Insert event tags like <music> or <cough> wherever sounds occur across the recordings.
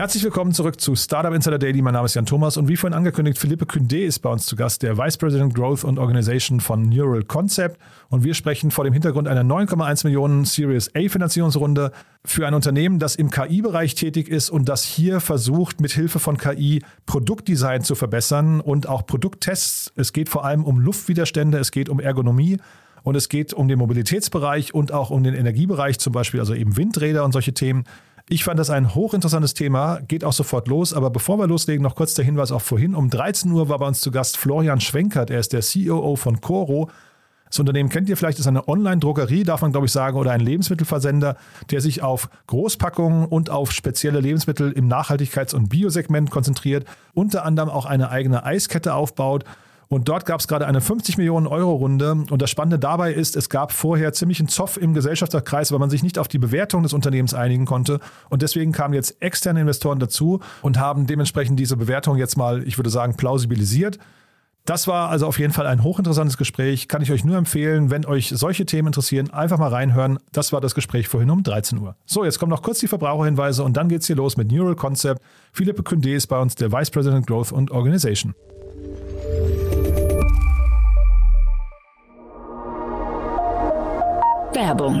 Herzlich willkommen zurück zu Startup Insider Daily. Mein Name ist Jan Thomas und wie vorhin angekündigt, Philippe Kündé ist bei uns zu Gast, der Vice President Growth und Organization von Neural Concept. Und wir sprechen vor dem Hintergrund einer 9,1 Millionen Series A Finanzierungsrunde für ein Unternehmen, das im KI-Bereich tätig ist und das hier versucht, mit Hilfe von KI Produktdesign zu verbessern und auch Produkttests. Es geht vor allem um Luftwiderstände, es geht um Ergonomie. Und es geht um den Mobilitätsbereich und auch um den Energiebereich, zum Beispiel also eben Windräder und solche Themen. Ich fand das ein hochinteressantes Thema, geht auch sofort los. Aber bevor wir loslegen, noch kurz der Hinweis auch vorhin. Um 13 Uhr war bei uns zu Gast Florian Schwenkert. Er ist der COO von Coro. Das Unternehmen kennt ihr vielleicht, ist eine Online-Drogerie, darf man glaube ich sagen, oder ein Lebensmittelversender, der sich auf Großpackungen und auf spezielle Lebensmittel im Nachhaltigkeits- und Biosegment konzentriert, unter anderem auch eine eigene Eiskette aufbaut und dort gab es gerade eine 50 Millionen Euro Runde. Und das Spannende dabei ist, es gab vorher ziemlichen Zoff im Gesellschafterkreis, weil man sich nicht auf die Bewertung des Unternehmens einigen konnte. Und deswegen kamen jetzt externe Investoren dazu und haben dementsprechend diese Bewertung jetzt mal, ich würde sagen, plausibilisiert. Das war also auf jeden Fall ein hochinteressantes Gespräch. Kann ich euch nur empfehlen, wenn euch solche Themen interessieren, einfach mal reinhören. Das war das Gespräch vorhin um 13 Uhr. So, jetzt kommen noch kurz die Verbraucherhinweise und dann geht's hier los mit Neural Concept. Philippe Kündé ist bei uns der Vice President Growth und Organization. Werbung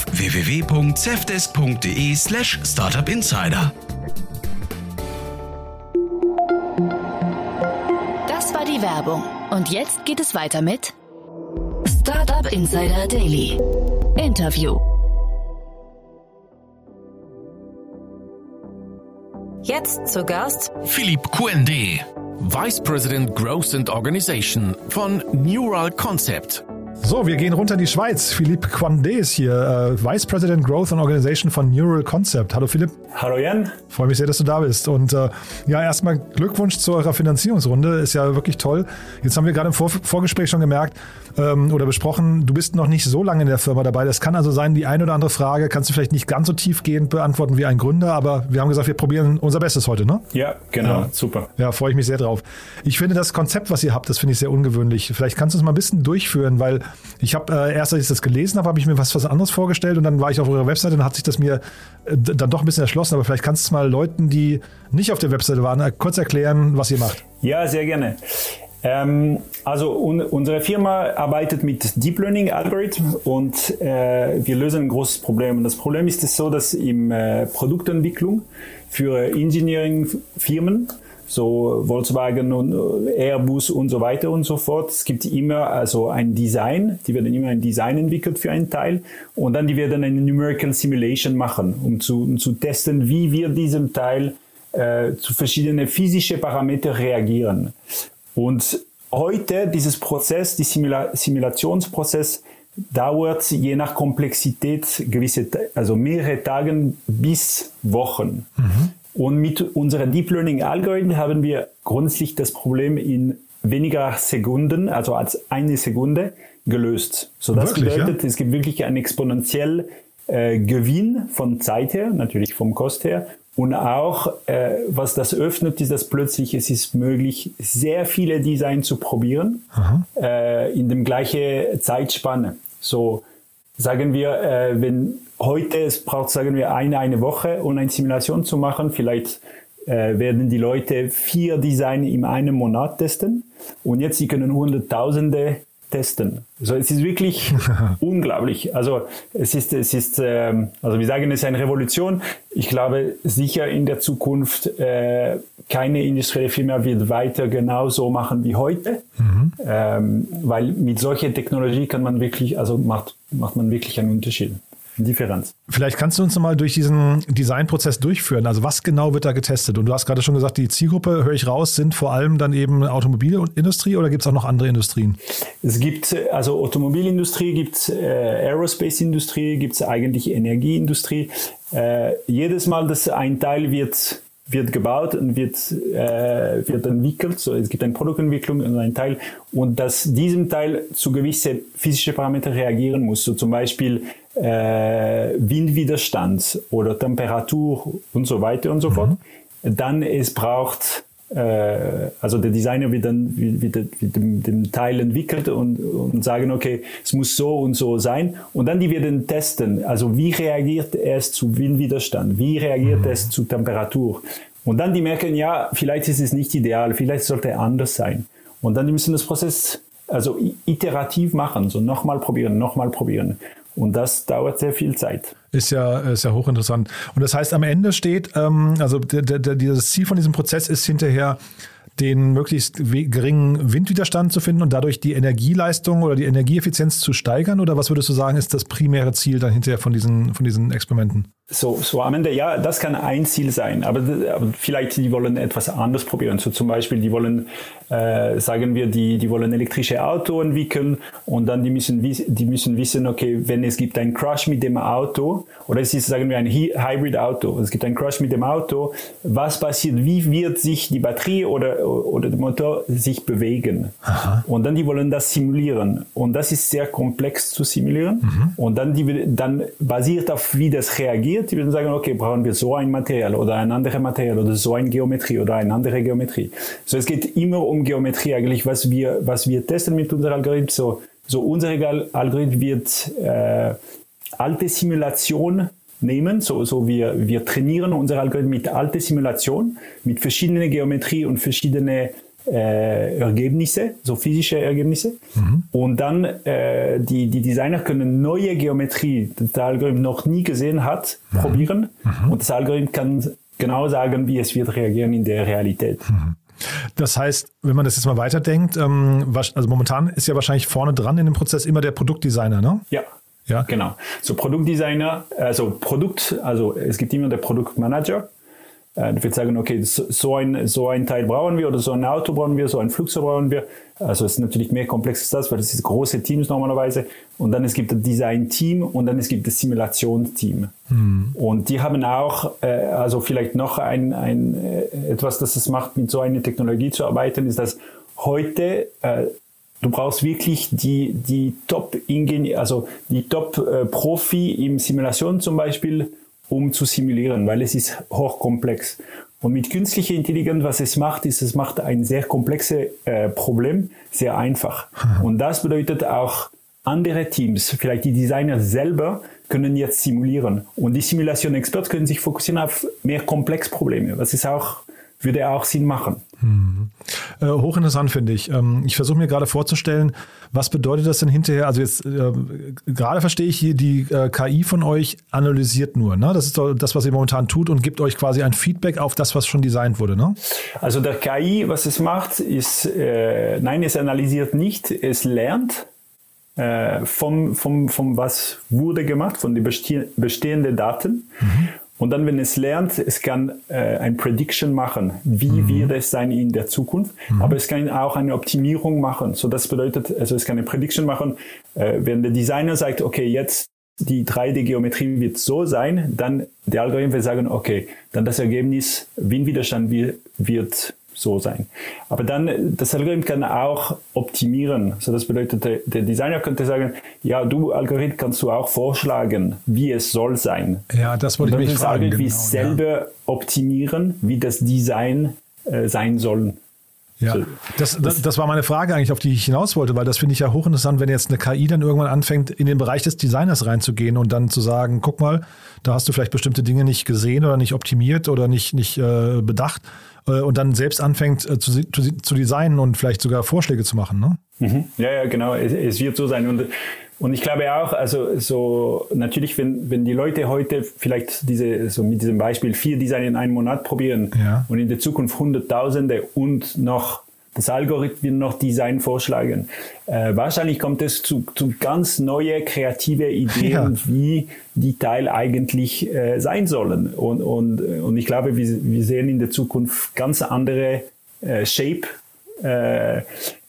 www.cevdesk.de slash startupinsider. Das war die Werbung. Und jetzt geht es weiter mit Startup Insider Daily. Interview. Jetzt zu Gast Philippe Quende, Vice President Growth and Organization von Neural Concept. So, wir gehen runter in die Schweiz. Philippe Quandé ist hier, äh, Vice President Growth and Organization von Neural Concept. Hallo Philipp. Hallo Jan. Freue mich sehr, dass du da bist. Und äh, ja, erstmal Glückwunsch zu eurer Finanzierungsrunde. Ist ja wirklich toll. Jetzt haben wir gerade im Vor Vorgespräch schon gemerkt ähm, oder besprochen, du bist noch nicht so lange in der Firma dabei. Das kann also sein, die eine oder andere Frage kannst du vielleicht nicht ganz so tiefgehend beantworten wie ein Gründer, aber wir haben gesagt, wir probieren unser Bestes heute, ne? Ja, genau. Ja. Super. Ja, freue ich mich sehr drauf. Ich finde das Konzept, was ihr habt, das finde ich sehr ungewöhnlich. Vielleicht kannst du es mal ein bisschen durchführen, weil ich habe äh, erst, als ich das gelesen habe, habe ich mir was, was anderes vorgestellt und dann war ich auf eurer Webseite und hat sich das mir äh, dann doch ein bisschen erschlossen. Aber vielleicht kannst du es mal Leuten, die nicht auf der Webseite waren, äh, kurz erklären, was ihr macht. Ja, sehr gerne. Ähm, also un unsere Firma arbeitet mit Deep Learning Algorithmen und äh, wir lösen ein großes Problem. Und das Problem ist es so, dass im äh, Produktentwicklung für Engineering-Firmen so Volkswagen und äh, Airbus und so weiter und so fort. Es gibt immer also ein Design, die werden immer ein Design entwickelt für einen Teil und dann die werden eine Numerical Simulation machen, um zu, um zu testen, wie wir diesem Teil äh, zu verschiedenen physischen Parametern reagieren. Und heute dieses Prozess, die Simula Simulationsprozess dauert je nach Komplexität gewisse, also mehrere Tagen bis Wochen. Mhm. Und mit unseren Deep Learning Algorithmen haben wir grundsätzlich das Problem in weniger Sekunden, also als eine Sekunde, gelöst. So das wirklich, bedeutet, ja? es gibt wirklich einen exponentiell äh, Gewinn von Zeit her, natürlich vom Kost her. Und auch, äh, was das öffnet, ist, dass plötzlich es ist möglich, sehr viele Design zu probieren äh, in dem gleichen Zeitspanne. So sagen wir, äh, wenn heute es braucht, sagen wir, eine, eine Woche, um eine Simulation zu machen. Vielleicht äh, werden die Leute vier Design in einem Monat testen. Und jetzt, sie können Hunderttausende testen. Also es ist wirklich <laughs> unglaublich. Also es ist, es ist, ähm, also wir sagen, es ist eine Revolution. Ich glaube sicher in der Zukunft äh, keine industrielle Firma wird weiter genauso machen wie heute, mhm. ähm, weil mit solcher Technologie kann man wirklich, also macht macht man wirklich einen Unterschied. Differenz. Vielleicht kannst du uns nochmal durch diesen Designprozess durchführen. Also was genau wird da getestet? Und du hast gerade schon gesagt, die Zielgruppe, höre ich raus, sind vor allem dann eben Automobilindustrie oder gibt es auch noch andere Industrien? Es gibt also Automobilindustrie, gibt es äh, Aerospace-Industrie, gibt es eigentlich Energieindustrie. Äh, jedes Mal, dass ein Teil wird wird gebaut und wird, äh, wird entwickelt. So, es gibt eine Produktentwicklung und ein Teil und dass diesem Teil zu gewissen physischen Parametern reagieren muss. So zum Beispiel äh, Windwiderstand oder Temperatur und so weiter und so mhm. fort. Dann es braucht äh, also der Designer wird dann wird, wird dem, dem, Teil entwickelt und, und sagen, okay, es muss so und so sein. Und dann die werden testen, also wie reagiert es zu Windwiderstand, wie reagiert mhm. es zu Temperatur. Und dann die merken, ja, vielleicht ist es nicht ideal, vielleicht sollte er anders sein. Und dann die müssen das Prozess also iterativ machen, so nochmal probieren, nochmal probieren. Und das dauert sehr viel Zeit. Ist ja, ist ja hochinteressant. Und das heißt, am Ende steht, ähm, also dieses Ziel von diesem Prozess ist hinterher, den möglichst geringen Windwiderstand zu finden und dadurch die Energieleistung oder die Energieeffizienz zu steigern? Oder was würdest du sagen, ist das primäre Ziel dann hinterher von diesen, von diesen Experimenten? So, so am Ende, ja, das kann ein Ziel sein, aber, aber vielleicht die wollen etwas anderes probieren. So zum Beispiel, die wollen, äh, sagen wir, die, die wollen elektrische Auto entwickeln und dann die müssen, die müssen wissen, okay, wenn es gibt einen Crash mit dem Auto oder es ist, sagen wir, ein Hybrid Auto, es gibt einen Crash mit dem Auto, was passiert, wie wird sich die Batterie oder, oder der Motor sich bewegen? Aha. Und dann die wollen das simulieren und das ist sehr komplex zu simulieren mhm. und dann die, dann basiert auf wie das reagiert, interessiert, die würden sagen, okay, brauchen wir so ein Material oder ein anderes Material oder so eine Geometrie oder eine andere Geometrie. So, es geht immer um Geometrie eigentlich, was wir, was wir testen mit unserem Algorithmus. So, so unser Algorithmus wird äh, alte Simulation nehmen. So, so wir, wir trainieren unser Algorithmus mit alte Simulation, mit verschiedenen Geometrie und verschiedenen äh, Ergebnisse, so physische Ergebnisse. Mhm. Und dann äh, die, die Designer können neue Geometrie, die der Algorithmus noch nie gesehen hat, mhm. probieren. Mhm. Und das Algorithmus kann genau sagen, wie es wird reagieren in der Realität. Mhm. Das heißt, wenn man das jetzt mal weiterdenkt, ähm, also momentan ist ja wahrscheinlich vorne dran in dem Prozess immer der Produktdesigner, ne? Ja. Ja. Genau. So Produktdesigner, also Produkt, also es gibt immer der Produktmanager, äh, willst sagen, okay, so ein, so ein Teil brauchen wir oder so ein Auto brauchen wir, so ein Flugzeug brauchen wir. Also es ist natürlich mehr komplex als das, weil es ist große Teams normalerweise. Und dann es gibt das Design-Team und dann es gibt das Simulationsteam. Mhm. Und die haben auch, äh, also vielleicht noch ein, ein äh, etwas, das es macht, mit so einer Technologie zu arbeiten, ist, dass heute äh, du brauchst wirklich die, die Top-Ingenieur, also die Top-Profi im Simulation zum Beispiel, um zu simulieren, weil es ist hochkomplex. Und mit künstlicher Intelligenz, was es macht, ist, es macht ein sehr komplexes äh, Problem sehr einfach. <laughs> Und das bedeutet auch, andere Teams, vielleicht die Designer selber, können jetzt simulieren. Und die Simulation-Experten können sich fokussieren auf mehr Komplexprobleme, was ist auch würde auch Sinn machen. Hm. Äh, hochinteressant finde ich. Ähm, ich versuche mir gerade vorzustellen, was bedeutet das denn hinterher? Also jetzt äh, gerade verstehe ich hier, die äh, KI von euch analysiert nur. Ne? Das ist das, was ihr momentan tut und gibt euch quasi ein Feedback auf das, was schon designt wurde. Ne? Also der KI, was es macht, ist, äh, nein, es analysiert nicht, es lernt äh, vom, vom, vom was wurde gemacht, von den bestehenden Daten. Mhm. Und dann, wenn es lernt, es kann äh, ein Prediction machen, wie mhm. wird es sein in der Zukunft, mhm. aber es kann auch eine Optimierung machen. So das bedeutet, also es kann eine Prediction machen, äh, wenn der Designer sagt, okay, jetzt die 3D-Geometrie wird so sein, dann der Algorithmus wird sagen, okay, dann das Ergebnis, Windwiderstand wird so sein. Aber dann, das Algorithmus kann auch optimieren. So, das bedeutet, der, Designer könnte sagen, ja, du Algorithmus kannst du auch vorschlagen, wie es soll sein. Ja, das wollte ich mich fragen. Genau, wie selber ja. optimieren, wie das Design äh, sein soll. Ja, das, das, das war meine Frage eigentlich, auf die ich hinaus wollte, weil das finde ich ja hochinteressant, wenn jetzt eine KI dann irgendwann anfängt, in den Bereich des Designers reinzugehen und dann zu sagen, guck mal, da hast du vielleicht bestimmte Dinge nicht gesehen oder nicht optimiert oder nicht, nicht äh, bedacht äh, und dann selbst anfängt äh, zu, zu, zu, designen und vielleicht sogar Vorschläge zu machen. Ne? Mhm. Ja, ja, genau. Es, es, wird so sein. Und, und ich glaube auch, also so natürlich, wenn, wenn die Leute heute vielleicht diese, so mit diesem Beispiel vier Design in einem Monat probieren ja. und in der Zukunft Hunderttausende und noch das Algorithmen noch Design vorschlagen. Äh, wahrscheinlich kommt es zu, zu ganz neue kreative Ideen, ja. wie die Teile eigentlich äh, sein sollen. Und, und, und ich glaube, wir, wir sehen in der Zukunft ganz andere äh, Shape äh,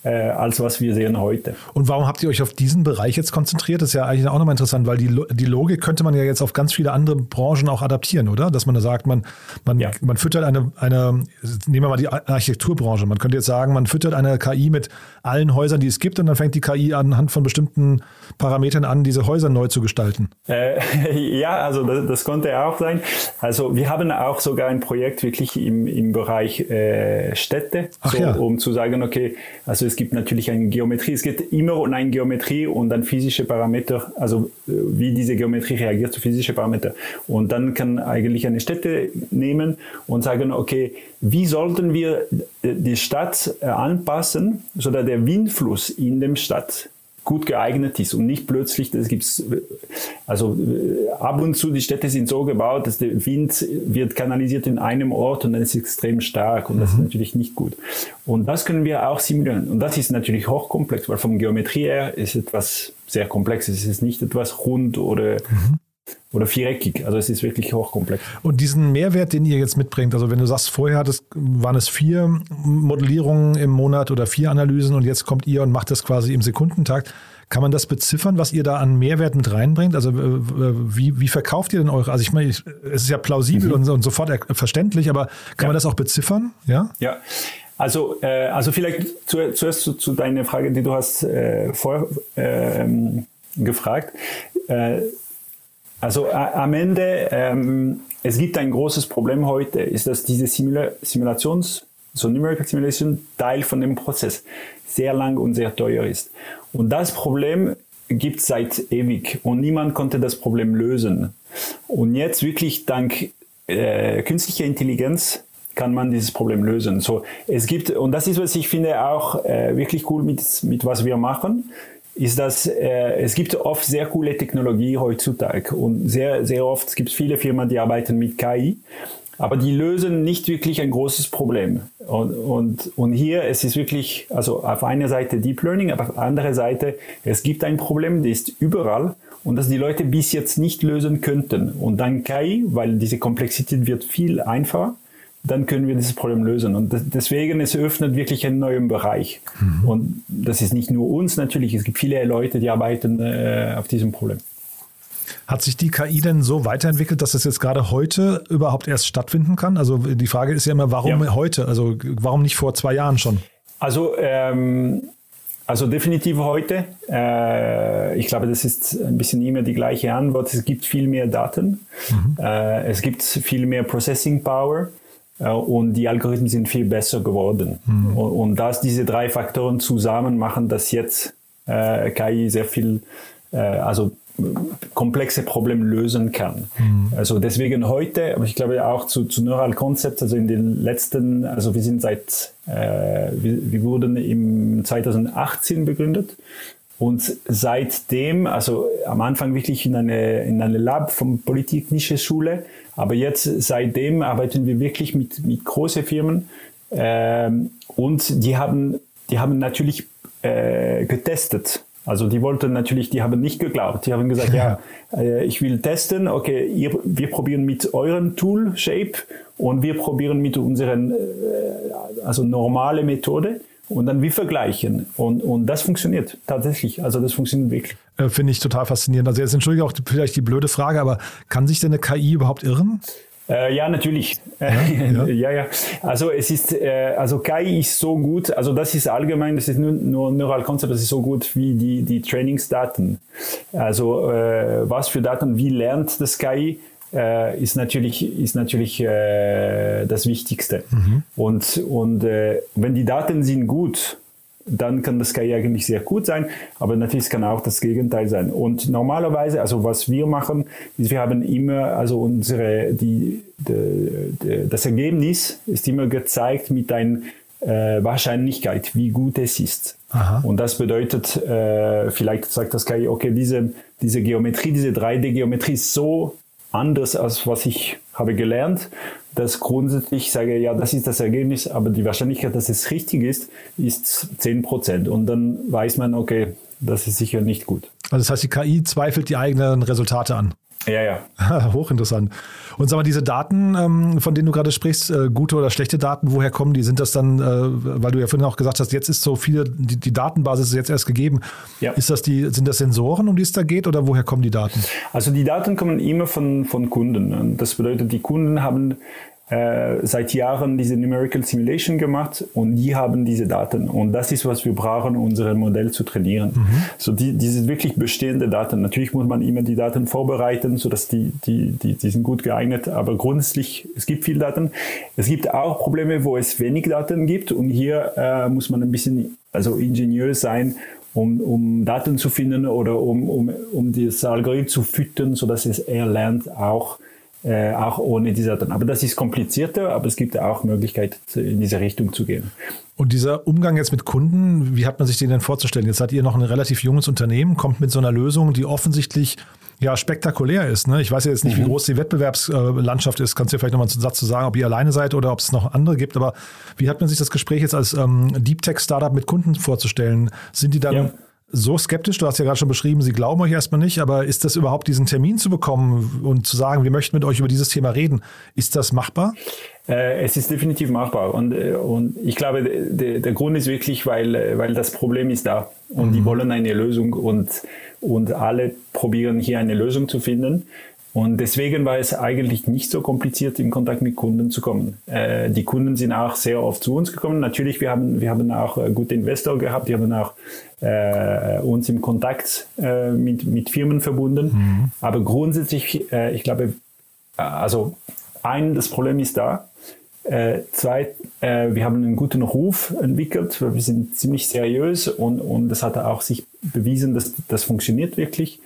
äh, als was wir sehen heute. Und warum habt ihr euch auf diesen Bereich jetzt konzentriert? Das ist ja eigentlich auch nochmal interessant, weil die, die Logik könnte man ja jetzt auf ganz viele andere Branchen auch adaptieren, oder? Dass man da sagt, man, man, ja. man füttert eine, eine, nehmen wir mal die Architekturbranche, man könnte jetzt sagen, man füttert eine KI mit allen Häusern, die es gibt und dann fängt die KI anhand von bestimmten Parametern an, diese Häuser neu zu gestalten. Äh, <laughs> ja, also das, das konnte auch sein. Also wir haben auch sogar ein Projekt wirklich im, im Bereich äh, Städte, so, ja. um zu sagen, okay, also es gibt natürlich eine Geometrie. Es geht immer um eine Geometrie und dann physische Parameter, also äh, wie diese Geometrie reagiert zu physischen Parametern. Und dann kann eigentlich eine Städte nehmen und sagen, okay, wie sollten wir die Stadt äh, anpassen, sodass der Windfluss in dem Stadt gut geeignet ist und nicht plötzlich, das gibt's, also äh, ab und zu die Städte sind so gebaut, dass der Wind wird kanalisiert in einem Ort und dann ist es extrem stark und mhm. das ist mhm. natürlich nicht gut. Und das können wir auch simulieren und das ist natürlich hochkomplex, weil vom Geometrie her ist etwas sehr komplex, es ist nicht etwas rund oder mhm oder viereckig. Also es ist wirklich hochkomplex. Und diesen Mehrwert, den ihr jetzt mitbringt, also wenn du sagst, vorher hattest, waren es vier Modellierungen im Monat oder vier Analysen und jetzt kommt ihr und macht das quasi im Sekundentakt. Kann man das beziffern, was ihr da an Mehrwert mit reinbringt? Also äh, wie, wie verkauft ihr denn eure? Also ich meine, es ist ja plausibel mhm. und, und, sofort verständlich, aber kann ja. man das auch beziffern? Ja. Ja. Also, äh, also vielleicht zu, zuerst zu, zu deiner Frage, die du hast äh, vorher äh, gefragt. Äh, also am Ende, ähm, es gibt ein großes Problem heute, ist, dass diese Simula Simulations, so Numerical Simulation, Teil von dem Prozess sehr lang und sehr teuer ist. Und das Problem gibt es seit ewig und niemand konnte das Problem lösen. Und jetzt wirklich dank äh, künstlicher Intelligenz kann man dieses Problem lösen. So, es gibt, und das ist, was ich finde, auch äh, wirklich cool mit, mit was wir machen ist, dass äh, es gibt oft sehr coole Technologie heutzutage und sehr, sehr oft es gibt viele Firmen, die arbeiten mit KI, aber die lösen nicht wirklich ein großes Problem. Und, und, und hier es ist wirklich, also auf einer Seite Deep Learning, aber auf der anderen Seite, es gibt ein Problem, das ist überall und das die Leute bis jetzt nicht lösen könnten. Und dann KI, weil diese Komplexität wird viel einfacher, dann können wir dieses Problem lösen. Und deswegen, es öffnet wirklich einen neuen Bereich. Mhm. Und das ist nicht nur uns natürlich, es gibt viele Leute, die arbeiten äh, auf diesem Problem. Hat sich die KI denn so weiterentwickelt, dass es jetzt gerade heute überhaupt erst stattfinden kann? Also die Frage ist ja immer, warum ja. heute? Also warum nicht vor zwei Jahren schon? Also ähm, also definitiv heute. Äh, ich glaube, das ist ein bisschen immer die gleiche Antwort. Es gibt viel mehr Daten. Mhm. Äh, es gibt viel mehr Processing Power und die Algorithmen sind viel besser geworden. Mhm. Und, und dass diese drei Faktoren zusammen machen, dass jetzt äh, KI sehr viel, äh, also komplexe Probleme lösen kann. Mhm. Also deswegen heute, aber ich glaube auch zu, zu Neural Concepts, also in den letzten, also wir sind seit, äh, wir, wir wurden im 2018 begründet und seitdem, also am Anfang wirklich in eine, in eine Lab von Politik-Nische Schule, aber jetzt seitdem arbeiten wir wirklich mit, mit großen Firmen ähm, und die haben, die haben natürlich äh, getestet. Also die wollten natürlich, die haben nicht geglaubt. Die haben gesagt, ja, <laughs> äh, ich will testen, okay, ihr, wir probieren mit eurem Tool Shape und wir probieren mit unseren, äh, also normale Methode und dann wir vergleichen. Und, und das funktioniert tatsächlich. Also das funktioniert wirklich. Äh, Finde ich total faszinierend. Also jetzt entschuldige auch vielleicht die blöde Frage, aber kann sich denn eine KI überhaupt irren? Äh, ja, natürlich. Ja, ja. <laughs> ja, ja. Also es ist, äh, also KI ist so gut, also das ist allgemein, das ist nur, nur Neural Concept, das ist so gut wie die, die Trainingsdaten. Also äh, was für Daten, wie lernt das KI? Äh, ist natürlich, ist natürlich äh, das Wichtigste. Mhm. Und, und äh, wenn die Daten sind gut, dann kann das KI eigentlich sehr gut sein, aber natürlich kann auch das Gegenteil sein. Und normalerweise, also was wir machen, ist, wir haben immer, also unsere, die, die, die das Ergebnis ist immer gezeigt mit einer äh, Wahrscheinlichkeit, wie gut es ist. Aha. Und das bedeutet, äh, vielleicht sagt das KI, okay, diese, diese Geometrie, diese 3D-Geometrie ist so anders als was ich habe gelernt, dass grundsätzlich ich sage, ja, das ist das Ergebnis, aber die Wahrscheinlichkeit, dass es richtig ist, ist 10 Prozent. Und dann weiß man, okay, das ist sicher nicht gut. Also das heißt, die KI zweifelt die eigenen Resultate an. Ja, ja. <laughs> Hochinteressant. Und sag mal, diese Daten, ähm, von denen du gerade sprichst, äh, gute oder schlechte Daten, woher kommen die? Sind das dann, äh, weil du ja vorhin auch gesagt hast, jetzt ist so viele, die, die Datenbasis ist jetzt erst gegeben. Ja. Ist das die, sind das Sensoren, um die es da geht, oder woher kommen die Daten? Also die Daten kommen immer von, von Kunden. Das bedeutet, die Kunden haben äh, seit Jahren diese Numerical Simulation gemacht und die haben diese Daten. Und das ist, was wir brauchen, um unser Modell zu trainieren. Mhm. So die, diese wirklich bestehende Daten. Natürlich muss man immer die Daten vorbereiten, sodass die, die, die, die sind gut geeignet. Aber grundsätzlich, es gibt viel Daten. Es gibt auch Probleme, wo es wenig Daten gibt. Und hier äh, muss man ein bisschen, also ingeniös sein, um, um Daten zu finden oder um, um, um das Algorithmus zu füttern, sodass es eher lernt, auch äh, auch ohne diese Daten. Aber das ist komplizierter, aber es gibt auch Möglichkeiten, in diese Richtung zu gehen. Und dieser Umgang jetzt mit Kunden, wie hat man sich den denn vorzustellen? Jetzt seid ihr noch ein relativ junges Unternehmen, kommt mit so einer Lösung, die offensichtlich ja spektakulär ist. Ne? Ich weiß ja jetzt nicht, mhm. wie groß die Wettbewerbslandschaft ist. Kannst du vielleicht nochmal einen Satz zu sagen, ob ihr alleine seid oder ob es noch andere gibt. Aber wie hat man sich das Gespräch jetzt als ähm, Deep Tech Startup mit Kunden vorzustellen? Sind die dann ja so skeptisch? Du hast ja gerade schon beschrieben, Sie glauben euch erstmal nicht, aber ist das überhaupt diesen Termin zu bekommen und zu sagen, wir möchten mit euch über dieses Thema reden? Ist das machbar? Äh, es ist definitiv machbar und, äh, und ich glaube, der, der Grund ist wirklich, weil, äh, weil das Problem ist da und mhm. die wollen eine Lösung und, und alle probieren hier eine Lösung zu finden. Und deswegen war es eigentlich nicht so kompliziert, in Kontakt mit Kunden zu kommen. Äh, die Kunden sind auch sehr oft zu uns gekommen. Natürlich, wir haben, wir haben auch äh, gute Investoren gehabt, die haben auch äh, uns im Kontakt äh, mit, mit Firmen verbunden. Mhm. Aber grundsätzlich, äh, ich glaube, also ein, das Problem ist da. Äh, zwei, äh, wir haben einen guten Ruf entwickelt, weil wir sind ziemlich seriös und, und das hat auch sich bewiesen, dass das funktioniert wirklich.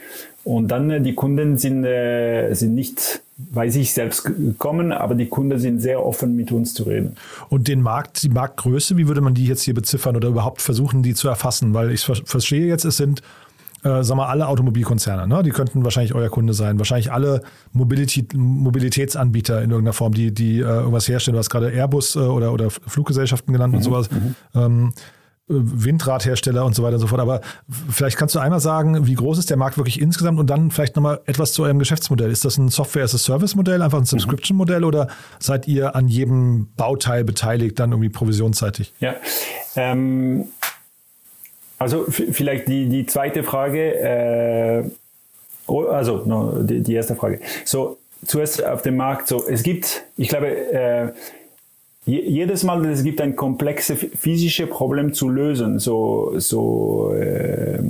Und dann äh, die Kunden sind, äh, sind nicht bei sich selbst gekommen, aber die Kunden sind sehr offen, mit uns zu reden. Und den Markt, die Marktgröße, wie würde man die jetzt hier beziffern oder überhaupt versuchen, die zu erfassen? Weil ich verstehe jetzt, es sind äh, sag mal, alle Automobilkonzerne, ne? die könnten wahrscheinlich euer Kunde sein. Wahrscheinlich alle Mobility, Mobilitätsanbieter in irgendeiner Form, die, die äh, irgendwas herstellen. Du hast gerade Airbus äh, oder, oder Fluggesellschaften genannt mhm, und sowas. Mhm. Ähm, Windradhersteller und so weiter und so fort. Aber vielleicht kannst du einmal sagen, wie groß ist der Markt wirklich insgesamt und dann vielleicht nochmal etwas zu eurem Geschäftsmodell. Ist das ein Software-as-a-Service-Modell, einfach ein. Subscription-Modell oder seid ihr an jedem Bauteil beteiligt, dann irgendwie provisionsseitig? Ja, ähm, also vielleicht die, die zweite Frage, äh, oh, also no, die, die erste Frage. So, zuerst auf dem Markt, so es gibt, ich glaube, äh, jedes Mal, es gibt ein komplexes physisches Problem zu lösen, so, so äh,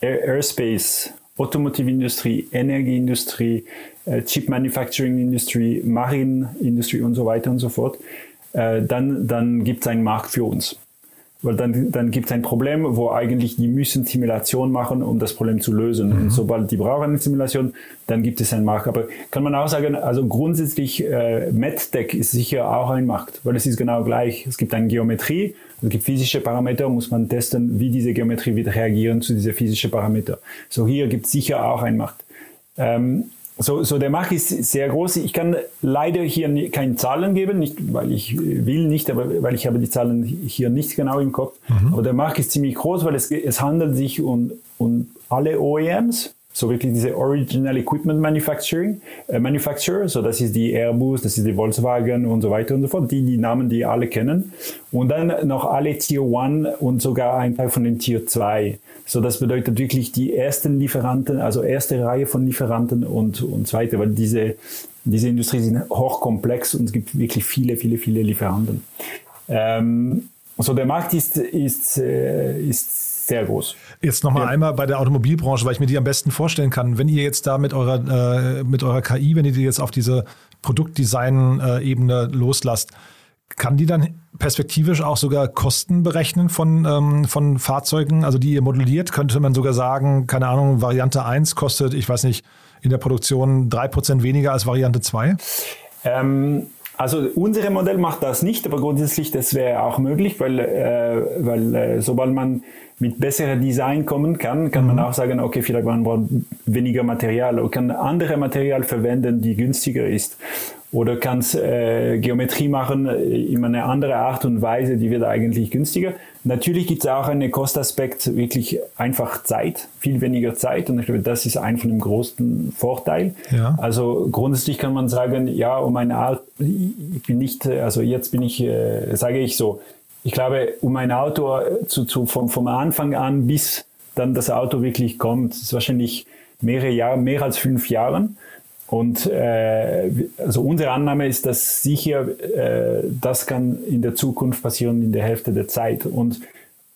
Airspace, Automotive-Industrie, Energieindustrie, äh, Chip Manufacturing Industry, Marine Industry und so weiter und so fort, äh, dann, dann gibt es einen Markt für uns. Weil dann, dann gibt es ein Problem, wo eigentlich die müssen Simulation machen, um das Problem zu lösen. Mhm. Und sobald die brauchen eine Simulation, dann gibt es einen Markt. Aber kann man auch sagen, also grundsätzlich äh, MedTech ist sicher auch ein Markt, weil es ist genau gleich. Es gibt eine Geometrie, es gibt physische Parameter, muss man testen, wie diese Geometrie wird reagieren zu diesen physischen Parametern. So hier gibt es sicher auch einen Markt. Ähm, so, so der Markt ist sehr groß. Ich kann leider hier keine Zahlen geben, nicht weil ich will nicht, aber weil ich habe die Zahlen hier nicht genau im Kopf. Mhm. Aber der Markt ist ziemlich groß, weil es, es handelt sich um, um alle OEMs so wirklich diese Original Equipment Manufacturing, äh, Manufacturer, so das ist die Airbus, das ist die Volkswagen und so weiter und so fort, die, die Namen, die alle kennen. Und dann noch alle Tier 1 und sogar ein Teil von den Tier 2. So das bedeutet wirklich die ersten Lieferanten, also erste Reihe von Lieferanten und, und zweite, weil diese, diese Industrie sind hochkomplex und es gibt wirklich viele, viele, viele Lieferanten. Ähm, so der Markt ist, ist, äh, ist sehr groß. Jetzt nochmal ja. einmal bei der Automobilbranche, weil ich mir die am besten vorstellen kann. Wenn ihr jetzt da mit eurer, äh, mit eurer KI, wenn ihr die jetzt auf diese Produktdesign-Ebene loslasst, kann die dann perspektivisch auch sogar Kosten berechnen von, ähm, von Fahrzeugen, also die ihr modelliert? Könnte man sogar sagen, keine Ahnung, Variante 1 kostet, ich weiß nicht, in der Produktion 3% weniger als Variante 2? Ähm, also unser Modell macht das nicht, aber grundsätzlich das wäre auch möglich, weil, äh, weil äh, sobald man mit besserem Design kommen kann, kann mhm. man auch sagen, okay, vielleicht man braucht weniger Material oder kann andere Material verwenden, die günstiger ist. Oder kannst äh, Geometrie machen äh, in eine andere Art und Weise, die wird eigentlich günstiger. Natürlich gibt es auch einen Kostaspekt, wirklich einfach Zeit, viel weniger Zeit und ich glaube, das ist ein von dem großen Vorteil. Ja. Also grundsätzlich kann man sagen, ja, um ein Auto, ich bin nicht, also jetzt bin ich, äh, sage ich so, ich glaube, um ein Auto äh, zu, zu, vom, vom Anfang an bis dann das Auto wirklich kommt, ist wahrscheinlich mehrere Jahre, mehr als fünf Jahren. Und äh, also unsere Annahme ist, dass sicher äh, das kann in der Zukunft passieren in der Hälfte der Zeit. Und,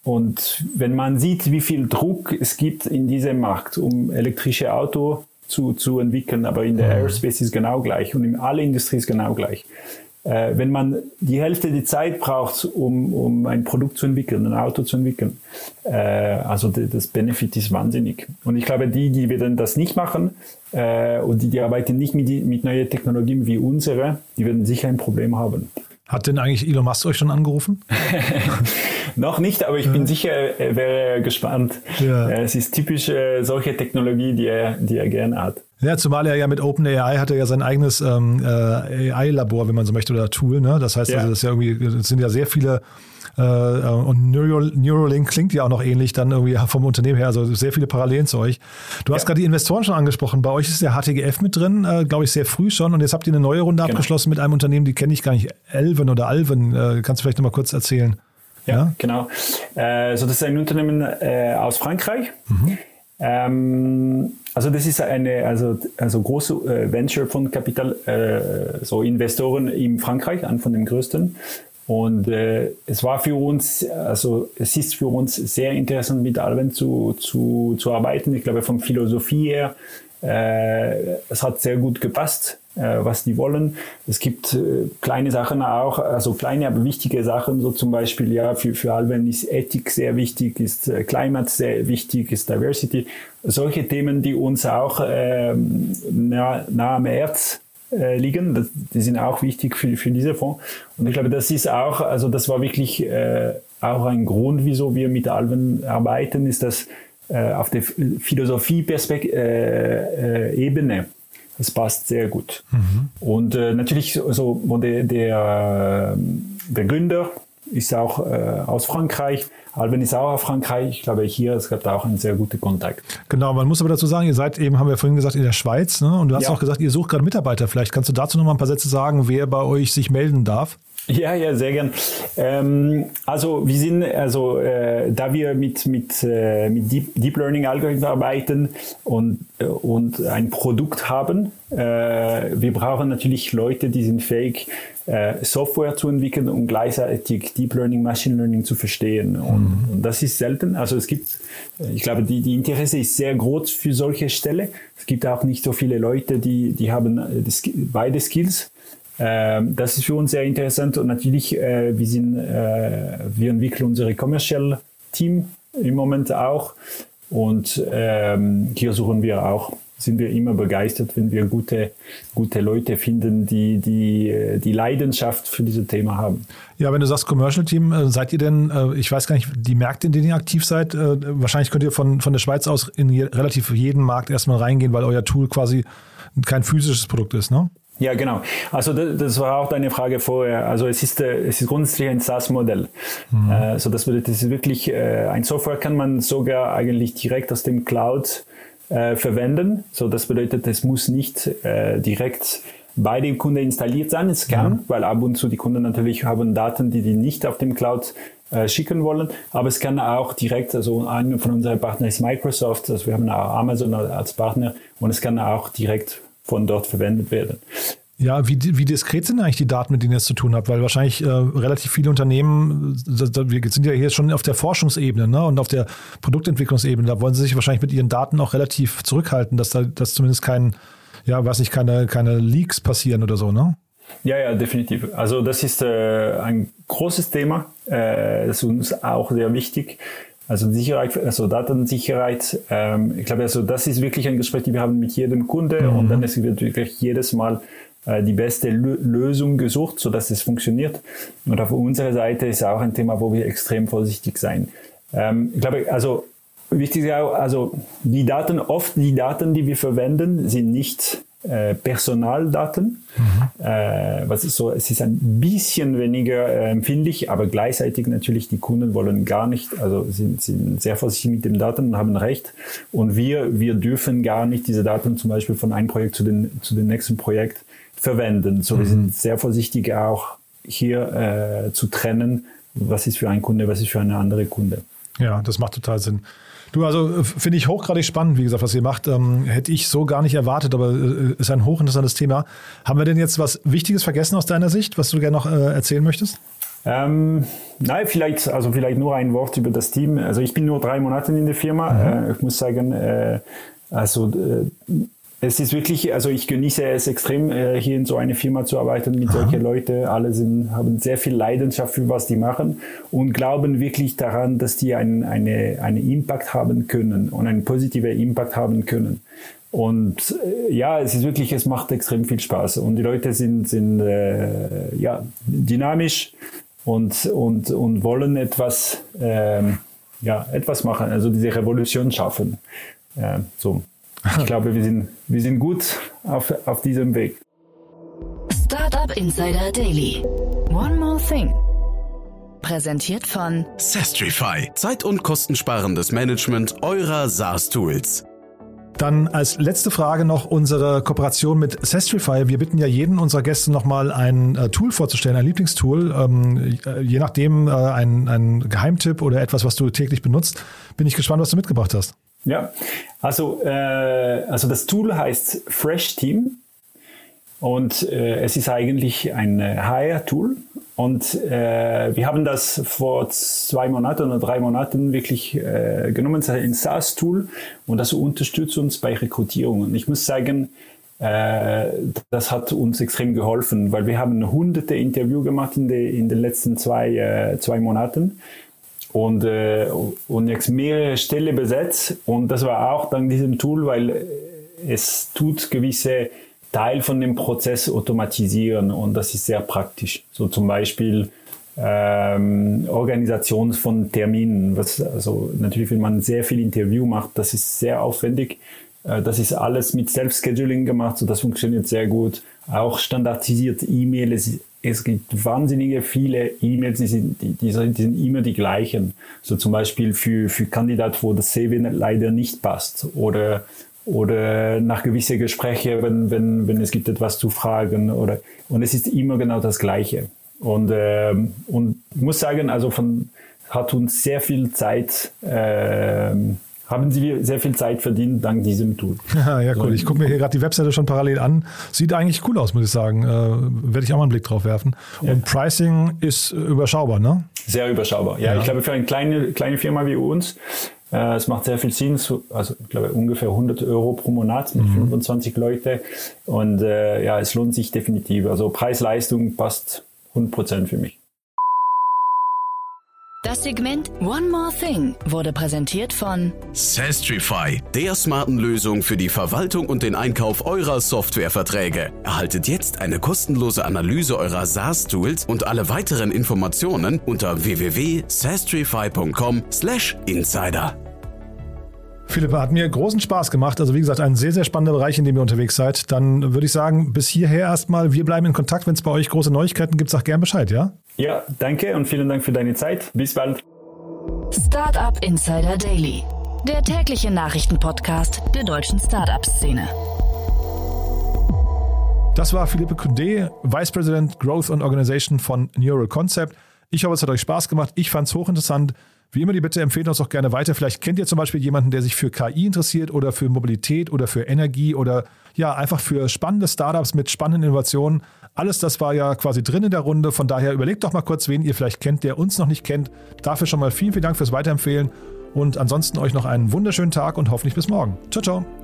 und wenn man sieht, wie viel Druck es gibt in diesem Markt, um elektrische Auto zu, zu entwickeln, aber in der mhm. Aerospace ist genau gleich und in aller Industrie ist genau gleich äh, wenn man die Hälfte der Zeit braucht, um, um ein Produkt zu entwickeln, ein Auto zu entwickeln, äh, also das Benefit ist wahnsinnig. Und ich glaube, die, die werden das nicht machen äh, und die, die arbeiten nicht mit, mit neuen Technologien wie unsere, die werden sicher ein Problem haben. Hat denn eigentlich Elon Musk euch schon angerufen? <laughs> Noch nicht, aber ich bin sicher, er wäre gespannt. Ja. Es ist typisch äh, solche Technologie, die er, die er gerne hat. Ja, zumal er ja mit OpenAI hat er ja sein eigenes ähm, äh, AI-Labor, wenn man so möchte, oder Tool. Ne? Das heißt, ja. also, das, ja irgendwie, das sind ja sehr viele äh, und Neural, Neuralink klingt ja auch noch ähnlich dann irgendwie vom Unternehmen her, also sehr viele Parallelen zu euch. Du hast ja. gerade die Investoren schon angesprochen. Bei euch ist der HTGF mit drin, äh, glaube ich, sehr früh schon. Und jetzt habt ihr eine neue Runde genau. abgeschlossen mit einem Unternehmen, die kenne ich gar nicht, Elven oder Alven. Äh, kannst du vielleicht noch mal kurz erzählen? Ja, ja? genau. Äh, so das ist ein Unternehmen äh, aus Frankreich. Mhm. Ähm, also das ist eine also also große äh, Venture von Kapital äh, so Investoren in Frankreich, an von den größten. Und äh, es war für uns, also es ist für uns sehr interessant mit Alven zu, zu, zu arbeiten. Ich glaube von Philosophie her, äh, es hat sehr gut gepasst was die wollen. Es gibt äh, kleine Sachen auch, also kleine, aber wichtige Sachen, so zum Beispiel, ja, für, für Alven ist Ethik sehr wichtig, ist äh, Climate sehr wichtig, ist Diversity. Solche Themen, die uns auch ähm, nah, nah am Herz äh, liegen, das, die sind auch wichtig für, für diese Fonds. Und ich glaube, das ist auch, also das war wirklich äh, auch ein Grund, wieso wir mit Alven arbeiten, ist, dass äh, auf der Philosophie-Ebene äh, das passt sehr gut. Mhm. Und äh, natürlich so, so der, der, der Gründer ist auch äh, aus Frankreich. Alben ist auch aus Frankreich. Ich glaube, hier es gab auch einen sehr guten Kontakt. Genau, man muss aber dazu sagen, ihr seid eben, haben wir vorhin gesagt, in der Schweiz. Ne? Und du hast ja. auch gesagt, ihr sucht gerade Mitarbeiter. Vielleicht kannst du dazu noch mal ein paar Sätze sagen, wer bei euch sich melden darf. Ja, ja, sehr gern. Ähm, also wir sind, also äh, da wir mit mit äh, mit Deep, Deep Learning Algorithmen arbeiten und äh, und ein Produkt haben, äh, wir brauchen natürlich Leute, die sind fähig, äh, Software zu entwickeln und gleichzeitig Deep Learning, Machine Learning zu verstehen. Und, mhm. und das ist selten. Also es gibt, ich glaube, die die Interesse ist sehr groß für solche Stelle. Es gibt auch nicht so viele Leute, die die haben äh, beide Skills. Ähm, das ist für uns sehr interessant und natürlich, äh, wir, sind, äh, wir entwickeln unser Commercial Team im Moment auch und ähm, hier suchen wir auch sind wir immer begeistert, wenn wir gute, gute Leute finden, die, die die Leidenschaft für dieses Thema haben. Ja, wenn du sagst Commercial Team, äh, seid ihr denn, äh, ich weiß gar nicht, die Märkte, in denen ihr aktiv seid, äh, wahrscheinlich könnt ihr von, von der Schweiz aus in relativ jeden Markt erstmal reingehen, weil euer Tool quasi kein physisches Produkt ist, ne? Ja, genau. Also das, das, war auch deine Frage vorher. Also es ist, äh, es ist grundsätzlich ein SaaS-Modell. Mhm. Äh, so das bedeutet, es ist wirklich äh, ein Software kann man sogar eigentlich direkt aus dem Cloud äh, verwenden. So das bedeutet, es muss nicht direkt bei dem Kunde installiert sein. Es kann, mhm. weil ab und zu die Kunden natürlich haben Daten, die die nicht auf dem Cloud schicken wollen. Aber es kann auch direkt, also einer von unseren Partnern ist Microsoft, also wir haben auch Amazon als Partner und es kann auch direkt von dort verwendet werden. Ja, wie, wie diskret sind eigentlich die Daten, mit denen ihr es zu tun habt? Weil wahrscheinlich äh, relativ viele Unternehmen, wir sind ja hier schon auf der Forschungsebene ne? und auf der Produktentwicklungsebene, da wollen sie sich wahrscheinlich mit ihren Daten auch relativ zurückhalten, dass da dass zumindest kein, ja, weiß nicht, keine, keine Leaks passieren oder so, ne? Ja, ja, definitiv. Also das ist äh, ein großes Thema. Äh, das ist uns auch sehr wichtig. Also Sicherheit, also Datensicherheit, ähm, ich glaube, also das ist wirklich ein Gespräch, die wir haben mit jedem Kunde mhm. und dann ist wird wirklich jedes Mal äh, die beste L Lösung gesucht, so dass es funktioniert. Und auf unserer Seite ist auch ein Thema, wo wir extrem vorsichtig sein. Ähm, ich glaube, also wichtig ist auch, also die Daten, oft die Daten, die wir verwenden, sind nicht äh, Personaldaten. Mhm. Äh, was ist so, es ist ein bisschen weniger äh, empfindlich, aber gleichzeitig natürlich die Kunden wollen gar nicht, also sind, sind sehr vorsichtig mit den Daten und haben recht. Und wir, wir dürfen gar nicht diese Daten zum Beispiel von einem Projekt zu den, zu dem nächsten Projekt verwenden. So, mhm. wir sind sehr vorsichtig auch hier äh, zu trennen, was ist für ein Kunde, was ist für eine andere Kunde. Ja, das macht total Sinn. Du, also äh, finde ich hochgradig spannend, wie gesagt, was ihr macht. Ähm, hätte ich so gar nicht erwartet, aber äh, ist ein hochinteressantes Thema. Haben wir denn jetzt was Wichtiges vergessen aus deiner Sicht, was du gerne noch äh, erzählen möchtest? Ähm, nein, vielleicht, also vielleicht nur ein Wort über das Team. Also ich bin nur drei Monate in der Firma. Mhm. Äh, ich muss sagen, äh, also äh, es ist wirklich, also ich genieße es extrem, äh, hier in so einer Firma zu arbeiten mit solchen Leuten. Alle sind, haben sehr viel Leidenschaft für was die machen und glauben wirklich daran, dass die einen, eine, einen Impact haben können und einen positiven Impact haben können. Und äh, ja, es ist wirklich, es macht extrem viel Spaß. Und die Leute sind, sind äh, ja, dynamisch und, und, und wollen etwas, ähm, ja, etwas machen, also diese Revolution schaffen. Ja, so. Ich glaube, wir sind, wir sind gut auf, auf diesem Weg. Startup Insider Daily. One more thing. Präsentiert von Sestrify. Zeit- und kostensparendes Management eurer SaaS-Tools. Dann als letzte Frage noch unsere Kooperation mit Sestrify. Wir bitten ja jeden unserer Gäste nochmal ein äh, Tool vorzustellen, ein Lieblingstool. Ähm, äh, je nachdem äh, ein, ein Geheimtipp oder etwas, was du täglich benutzt. Bin ich gespannt, was du mitgebracht hast. Ja, also, äh, also das Tool heißt Fresh Team und äh, es ist eigentlich ein HR-Tool und äh, wir haben das vor zwei Monaten oder drei Monaten wirklich äh, genommen, es ist ein SaaS-Tool und das unterstützt uns bei Rekrutierung. Und ich muss sagen, äh, das hat uns extrem geholfen, weil wir haben hunderte Interviews gemacht in, de, in den letzten zwei, äh, zwei Monaten und, äh, und jetzt mehrere Stellen besetzt. Und das war auch dank diesem Tool, weil es tut gewisse Teil von dem Prozess automatisieren und das ist sehr praktisch. So zum Beispiel ähm, Organisation von Terminen. Was, also natürlich, wenn man sehr viel Interview macht, das ist sehr aufwendig. Äh, das ist alles mit Self-Scheduling gemacht, so das funktioniert sehr gut. Auch standardisierte E-Mails es gibt wahnsinnige viele E-Mails, die sind, die, die, sind, immer die gleichen. So zum Beispiel für, für Kandidat, wo das CV leider nicht passt oder, oder nach gewissen Gesprächen, wenn, wenn, wenn es gibt etwas zu fragen oder, und es ist immer genau das Gleiche. Und, ähm, und muss sagen, also von, hat uns sehr viel Zeit, ähm, haben Sie sehr viel Zeit verdient dank diesem Tool. <laughs> Ja, ja cool. Ich gucke mir hier gerade die Webseite schon parallel an. Sieht eigentlich cool aus, muss ich sagen. Äh, Werde ich auch mal einen Blick drauf werfen. Ja. Und Pricing ist überschaubar, ne? Sehr überschaubar. Ja, ja. ich glaube, für eine kleine, kleine Firma wie uns, äh, es macht sehr viel Sinn. Also, ich glaube, ungefähr 100 Euro pro Monat mit mhm. 25 Leute. Und äh, ja, es lohnt sich definitiv. Also Preis-Leistung passt 100 Prozent für mich. Das Segment One More Thing wurde präsentiert von Sastrify, der smarten Lösung für die Verwaltung und den Einkauf eurer Softwareverträge. Erhaltet jetzt eine kostenlose Analyse eurer SaaS-Tools und alle weiteren Informationen unter www.sastrify.com/insider. Philipp, hat mir großen Spaß gemacht. Also wie gesagt, ein sehr, sehr spannender Bereich, in dem ihr unterwegs seid. Dann würde ich sagen, bis hierher erstmal. Wir bleiben in Kontakt. Wenn es bei euch große Neuigkeiten gibt, sag gern Bescheid, ja? Ja, danke und vielen Dank für deine Zeit. Bis bald. Startup Insider Daily, der tägliche Nachrichtenpodcast der deutschen Startup-Szene. Das war Philippe Coudé, Vice President Growth and Organization von Neural Concept. Ich hoffe, es hat euch Spaß gemacht. Ich fand es hochinteressant. Wie immer die Bitte, empfehlt uns auch gerne weiter. Vielleicht kennt ihr zum Beispiel jemanden, der sich für KI interessiert oder für Mobilität oder für Energie oder ja, einfach für spannende Startups mit spannenden Innovationen. Alles das war ja quasi drin in der Runde. Von daher überlegt doch mal kurz, wen ihr vielleicht kennt, der uns noch nicht kennt. Dafür schon mal vielen, vielen Dank fürs Weiterempfehlen. Und ansonsten euch noch einen wunderschönen Tag und hoffentlich bis morgen. Ciao, ciao.